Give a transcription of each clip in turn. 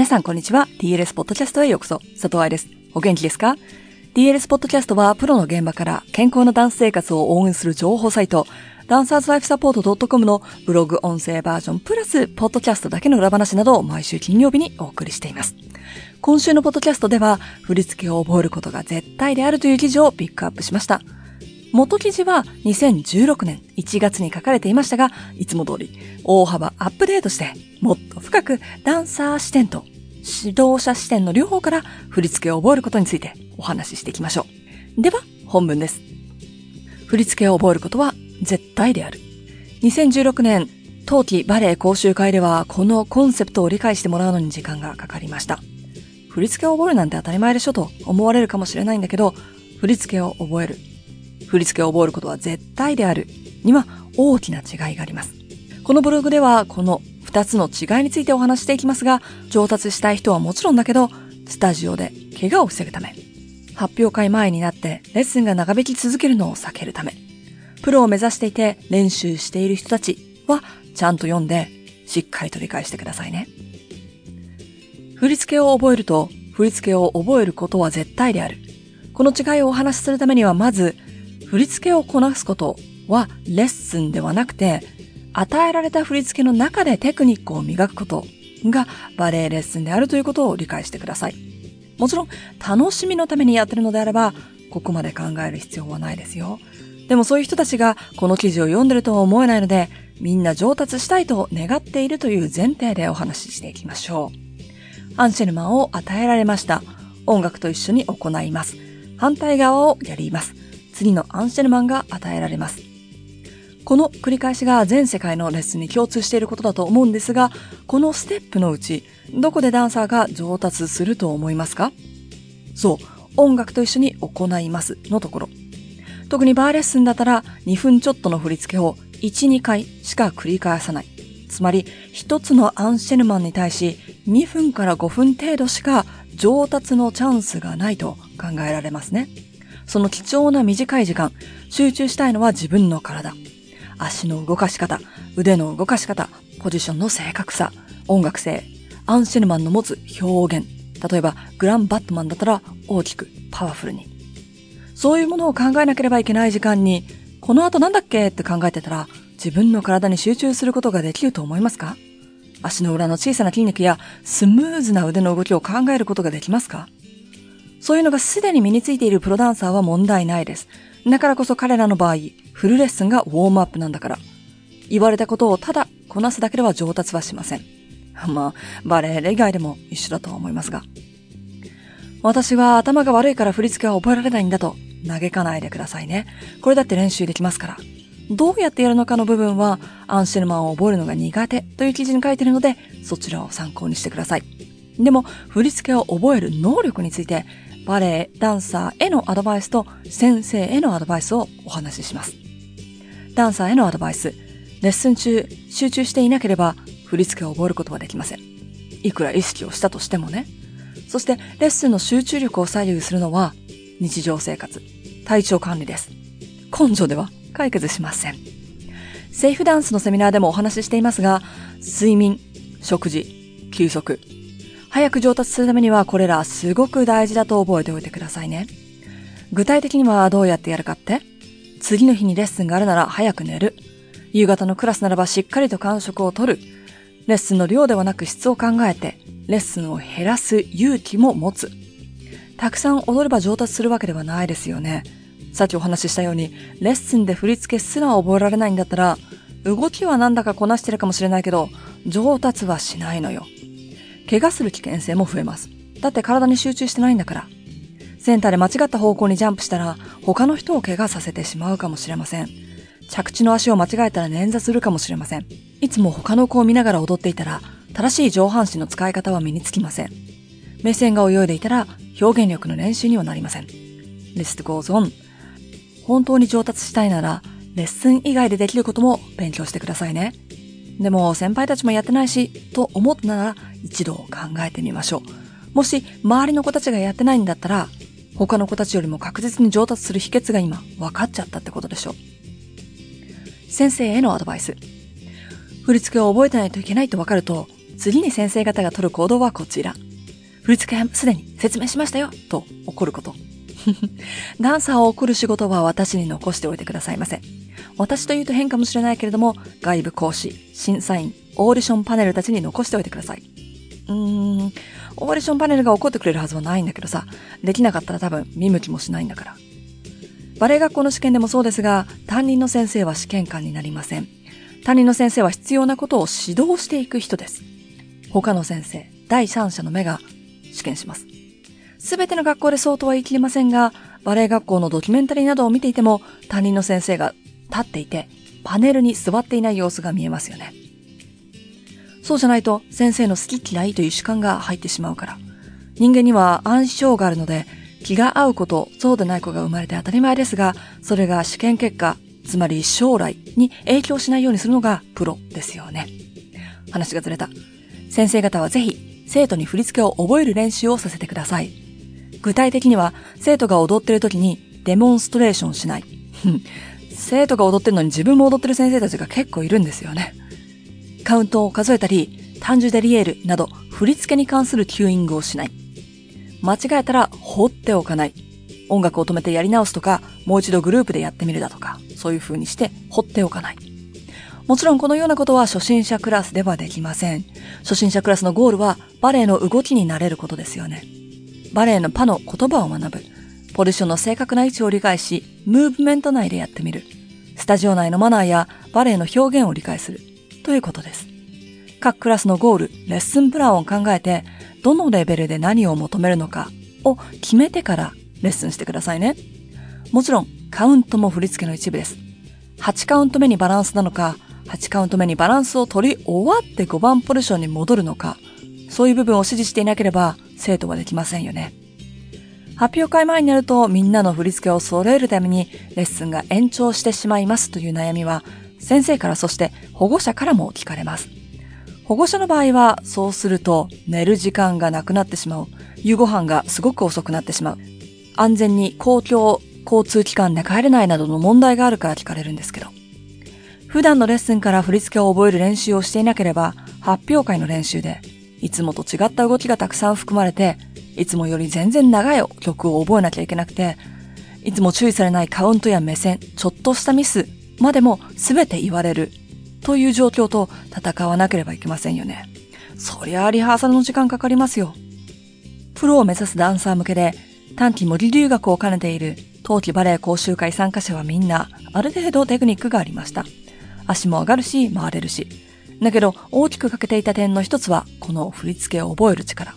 皆さんこんにちは。DLS ポッドキャストへようこそ。佐藤愛です。お元気ですか ?DLS ポッドキャストはプロの現場から健康なダンス生活を応援する情報サイト、ダンサーズライフサポート .com のブログ音声バージョンプラス、ポッドキャストだけの裏話などを毎週金曜日にお送りしています。今週のポッドキャストでは、振り付けを覚えることが絶対であるという記事をピックアップしました。元記事は2016年1月に書かれていましたが、いつも通り大幅アップデートして、もっと深くダンサー視点と指導者視点の両方から振り付けを覚えることについてお話ししていきましょう。では、本文です。振り付けを覚えることは絶対である。2016年、冬季バレエ講習会ではこのコンセプトを理解してもらうのに時間がかかりました。振り付けを覚えるなんて当たり前でしょと思われるかもしれないんだけど、振り付けを覚える。振り付けを覚えることは絶対である。には大きな違いがあります。このブログではこの2つの違いについてお話していきますが、上達したい人はもちろんだけど、スタジオで怪我を防ぐため、発表会前になってレッスンが長引き続けるのを避けるため、プロを目指していて練習している人たちはちゃんと読んでしっかりと理解してくださいね。振り付けを覚えると振り付けを覚えることは絶対である。この違いをお話しするためにはまず振り付けをこなすことはレッスンではなくて与えられた振り付けの中でテクニックを磨くことがバレエレッスンであるということを理解してください。もちろん楽しみのためにやってるのであればここまで考える必要はないですよ。でもそういう人たちがこの記事を読んでるとは思えないので、みんな上達したいと願っているという前提でお話ししていきましょう。アンシェルマンを与えられました。音楽と一緒に行います。反対側をやります。次のアンシェルマンが与えられます。この繰り返しが全世界のレッスンに共通していることだと思うんですが、このステップのうち、どこでダンサーが上達すると思いますか？そう、音楽と一緒に行いますのところ。特にバーレッスンだったら2分ちょっとの振り付けを1、2回しか繰り返さない。つまり、一つのアンシェルマンに対し2分から5分程度しか上達のチャンスがないと考えられますね。その貴重な短い時間、集中したいのは自分の体。足の動かし方、腕の動かし方、ポジションの正確さ、音楽性、アンシェルマンの持つ表現。例えば、グランバットマンだったら大きく、パワフルに。そういうものを考えなければいけない時間に、この後なんだっけ？って考えてたら、自分の体に集中することができると思いますか？足の裏の小さな筋肉やスムーズな腕の動きを考えることができますか？そういうのがすでに身についているプロダンサーは問題ないです。だからこそ彼らの場合、フルレッスンがウォームアップなんだから。言われたことをただこなすだけでは上達はしません。まあ、バレエ以外でも一緒だとは思いますが。私は頭が悪いから振り付けは覚えられないんだと嘆かないでくださいね。これだって練習できますから。どうやってやるのかの部分は、アンシェルマンを覚えるのが苦手という記事に書いているので、そちらを参考にしてください。でも、振り付けを覚える能力について、バレエ、ダンサーへのアドバイスと先生へのアドバイスをお話しします。ダンサーへのアドバイス。レッスン中、集中していなければ、振り付けを覚えることはできません。いくら意識をしたとしてもね。そして、レッスンの集中力を左右するのは、日常生活、体調管理です。根性では解決しません。セーフダンスのセミナーでもお話ししていますが、睡眠、食事、休息、早く上達するためにはこれらすごく大事だと覚えておいてくださいね。具体的にはどうやってやるかって？次の日にレッスンがあるなら早く寝る。夕方のクラスならばしっかりと感触を取る。レッスンの量ではなく質を考えて、レッスンを減らす勇気も持つ。たくさん踊れば上達するわけではないですよね。さっきお話ししたように、レッスンで振り付けすら覚えられないんだったら、動きはなんだかこなしてるかもしれないけど、上達はしないのよ。怪我する危険性も増えます。だって体に集中してないんだから。センターで間違った方向にジャンプしたら、他の人を怪我させてしまうかもしれません。着地の足を間違えたら捻挫するかもしれません。いつも他の子を見ながら踊っていたら、正しい上半身の使い方は身につきません。目線が泳いでいたら、表現力の練習にはなりません。List goes on. 本当に上達したいなら、レッスン以外でできることも勉強してくださいね。でも先輩たちもやってないし、と思ったなら一度考えてみましょう。もし周りの子たちがやってないんだったら、他の子たちよりも確実に上達する秘訣が今分かっちゃったってことでしょう。先生へのアドバイス。振り付けを覚えてないといけないと分かると、次に先生方が取る行動はこちら。振り付けはすでに説明しましたよと怒ること。ダンサーを送る仕事は私に残しておいてくださいませ。私と言うと変かもしれないけれども、外部講師、審査員、オーディションパネルたちに残しておいてください。うーん、オーディションパネルが怒ってくれるはずはないんだけどさ、できなかったら多分見向きもしないんだから。バレエ学校の試験でもそうですが、担任の先生は試験官になりません。担任の先生は必要なことを指導していく人です。他の先生、第三者の目が試験します。すべての学校でそうとは言い切れませんが、バレエ学校のドキュメンタリーなどを見ていても、担任の先生が立っていて、パネルに座っていない様子が見えますよね。そうじゃないと、先生の好き嫌いという主観が入ってしまうから。人間には暗視症があるので、気が合う子とそうでない子が生まれて当たり前ですが、それが試験結果、つまり将来に影響しないようにするのがプロですよね。話がずれた。先生方はぜひ、生徒に振り付けを覚える練習をさせてください。具体的には、生徒が踊ってる時にデモンストレーションしない。生徒が踊ってるのに自分も踊ってる先生たちが結構いるんですよね。カウントを数えたり、 tendu derrière など振り付けに関するキューイングをしない。間違えたら放っておかない。音楽を止めてやり直すとか、もう一度グループでやってみるだとか、そういう風にして放っておかない。もちろんこのようなことは初心者クラスではできません。初心者クラスのゴールはバレエの動きになれることですよね。バレエのパの言葉を学ぶ。ポジションの正確な位置を理解し、ムーブメント内でやってみる。スタジオ内のマナーやバレエの表現を理解する。ということです。各クラスのゴール、レッスンプランを考えて、どのレベルで何を求めるのかを決めてからレッスンしてくださいね。もちろん、カウントも振り付けの一部です。8カウント目にバランスなのか、8カウント目にバランスを取り終わって5番ポジションに戻るのか、そういう部分を指示していなければ生徒はできませんよね。発表会前になるとみんなの振り付けを揃えるためにレッスンが延長してしまいますという悩みは先生からそして保護者からも聞かれます。保護者の場合はそうすると寝る時間がなくなってしまう。夕ご飯がすごく遅くなってしまう。安全に公共交通機関で帰れないなどの問題があるから聞かれるんですけど。普段のレッスンから振り付けを覚える練習をしていなければ発表会の練習でいつもと違った動きがたくさん含まれていつもより全然長い曲を覚えなきゃいけなくて、いつも注意されないカウントや目線、ちょっとしたミスまでも全て言われるという状況と戦わなければいけませんよね。そりゃあリハーサルの時間かかりますよ。プロを目指すダンサー向けで短期模擬留学を兼ねている冬季バレエ講習会参加者はみんなある程度テクニックがありました。足も上がるし回れるし。だけど大きく欠けていた点の一つはこの振り付けを覚える力。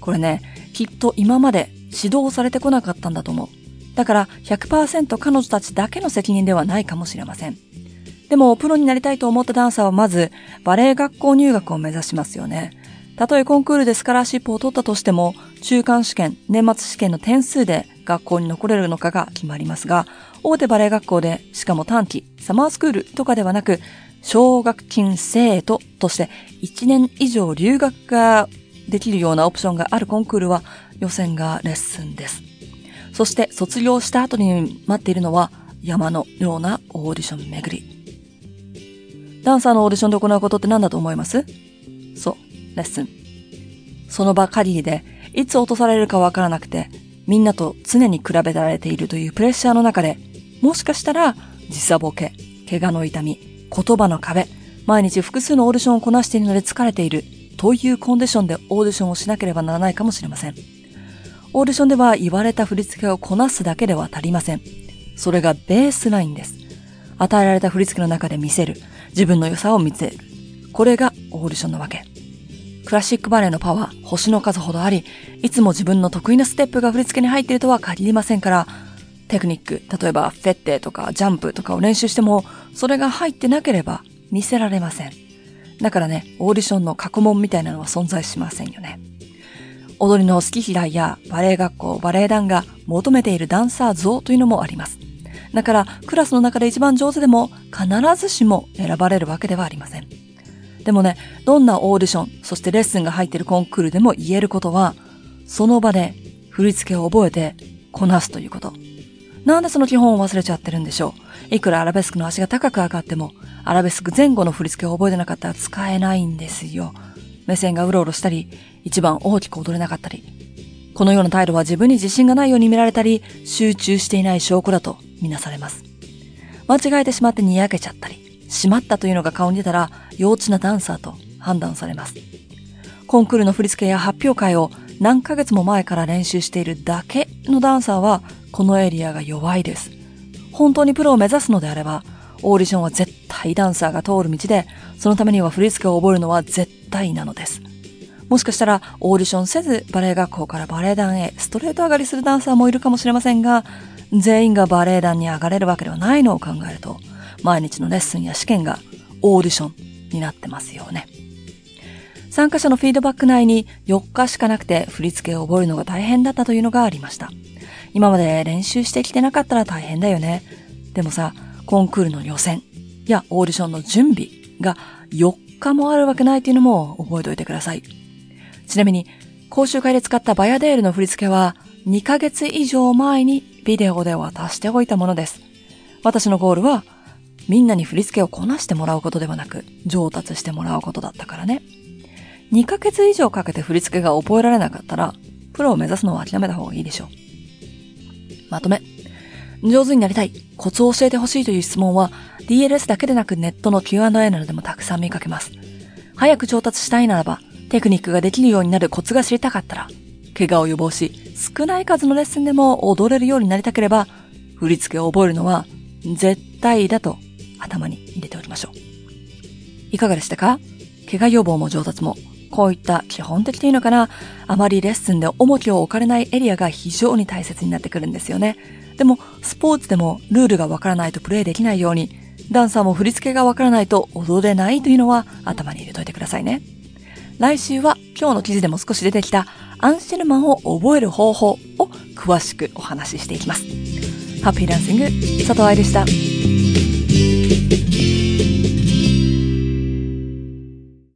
これね、きっと今まで指導されてこなかったんだと思う。だから100%彼女たちだけの責任ではないかもしれません。でも、プロになりたいと思ったダンサーはまず、バレエ学校入学を目指しますよね。たとえコンクールでスカラーシップを取ったとしても、中間試験、年末試験の点数で学校に残れるのかが決まりますが、大手バレエ学校で、しかも短期、サマースクールとかではなく、奨学金生徒として1年以上留学ができるようなオプションがあるコンクールは予選がレッスンです。そして卒業した後に待っているのは山のようなオーディション巡り。ダンサーのオーディションで行うことって何だと思います？そう、レッスン。その場限りでいつ落とされるかわからなくてみんなと常に比べられているというプレッシャーの中でもしかしたら時差ボケ、怪我の痛み、言葉の壁、毎日複数のオーディションをこなしているので疲れているというコンディションでオーディションをしなければならないかもしれません。オーディションでは言われた振り付けをこなすだけでは足りません。それがベースラインです。与えられた振り付けの中で見せる。自分の良さを見せる。これがオーディションなわけ。クラシックバレエのパワー、星の数ほどあり、いつも自分の得意なステップが振り付けに入っているとは限りませんから、テクニック、例えばフェッテとかジャンプとかを練習しても、それが入ってなければ見せられません。だからね、オーディションの過去問みたいなのは存在しませんよね。踊りの好き嫌いやバレエ学校、バレエ団が求めているダンサー像というのもあります。だから、クラスの中で一番上手でも必ずしも選ばれるわけではありません。でもね、どんなオーディション、そしてレッスンが入っているコンクールでも言えることは、その場で振り付けを覚えてこなすということ。なんでその基本を忘れちゃってるんでしょう？いくらアラベスクの足が高く上がっても、アラベスク前後の振り付けを覚えてなかったら使えないんですよ。目線がうろうろしたり、一番大きく踊れなかったり、このような態度は自分に自信がないように見られたり、集中していない証拠だとみなされます。間違えてしまってにやけちゃったり、しまったというのが顔に出たら、幼稚なダンサーと判断されます。コンクールの振り付けや発表会を何ヶ月も前から練習しているだけのダンサーは、このエリアが弱いです。本当にプロを目指すのであれば、オーディションは絶対ダンサーが通る道で、そのためには振り付けを覚えるのは絶対なのです。もしかしたらオーディションせずバレエ学校からバレエ団へストレート上がりするダンサーもいるかもしれませんが、全員がバレエ団に上がれるわけではないのを考えると、毎日のレッスンや試験がオーディションになってますよね。参加者のフィードバック内に4日しかなくて振り付けを覚えるのが大変だったというのがありました。今まで練習してきてなかったら大変だよね。でもさ、コンクールの予選やオーディションの準備が4日もあるわけないというのも覚えておいてください。ちなみに、講習会で使ったバヤデールの振り付けは2ヶ月以上前にビデオで渡しておいたものです。私のゴールはみんなに振り付けをこなしてもらうことではなく上達してもらうことだったからね。2ヶ月以上かけて振り付けが覚えられなかったら、プロを目指すのは諦めた方がいいでしょう。まとめ。上手になりたい、コツを教えてほしいという質問は、DLS だけでなくネットの Q&A などでもたくさん見かけます。早く上達したいならば、テクニックができるようになるコツが知りたかったら、怪我を予防し、少ない数のレッスンでも踊れるようになりたければ、振り付けを覚えるのは絶対だと頭に入れておきましょう。いかがでしたか？怪我予防も上達もこういった基本的というのかな、あまりレッスンで重きを置かれないエリアが非常に大切になってくるんですよね。でも、スポーツでもルールがわからないとプレイできないように、ダンサーも振り付けがわからないと踊れないというのは頭に入れといてくださいね。来週は今日の記事でも少し出てきたアンシェルマンを覚える方法を詳しくお話ししていきます。ハッピーダンシング、佐藤愛でした。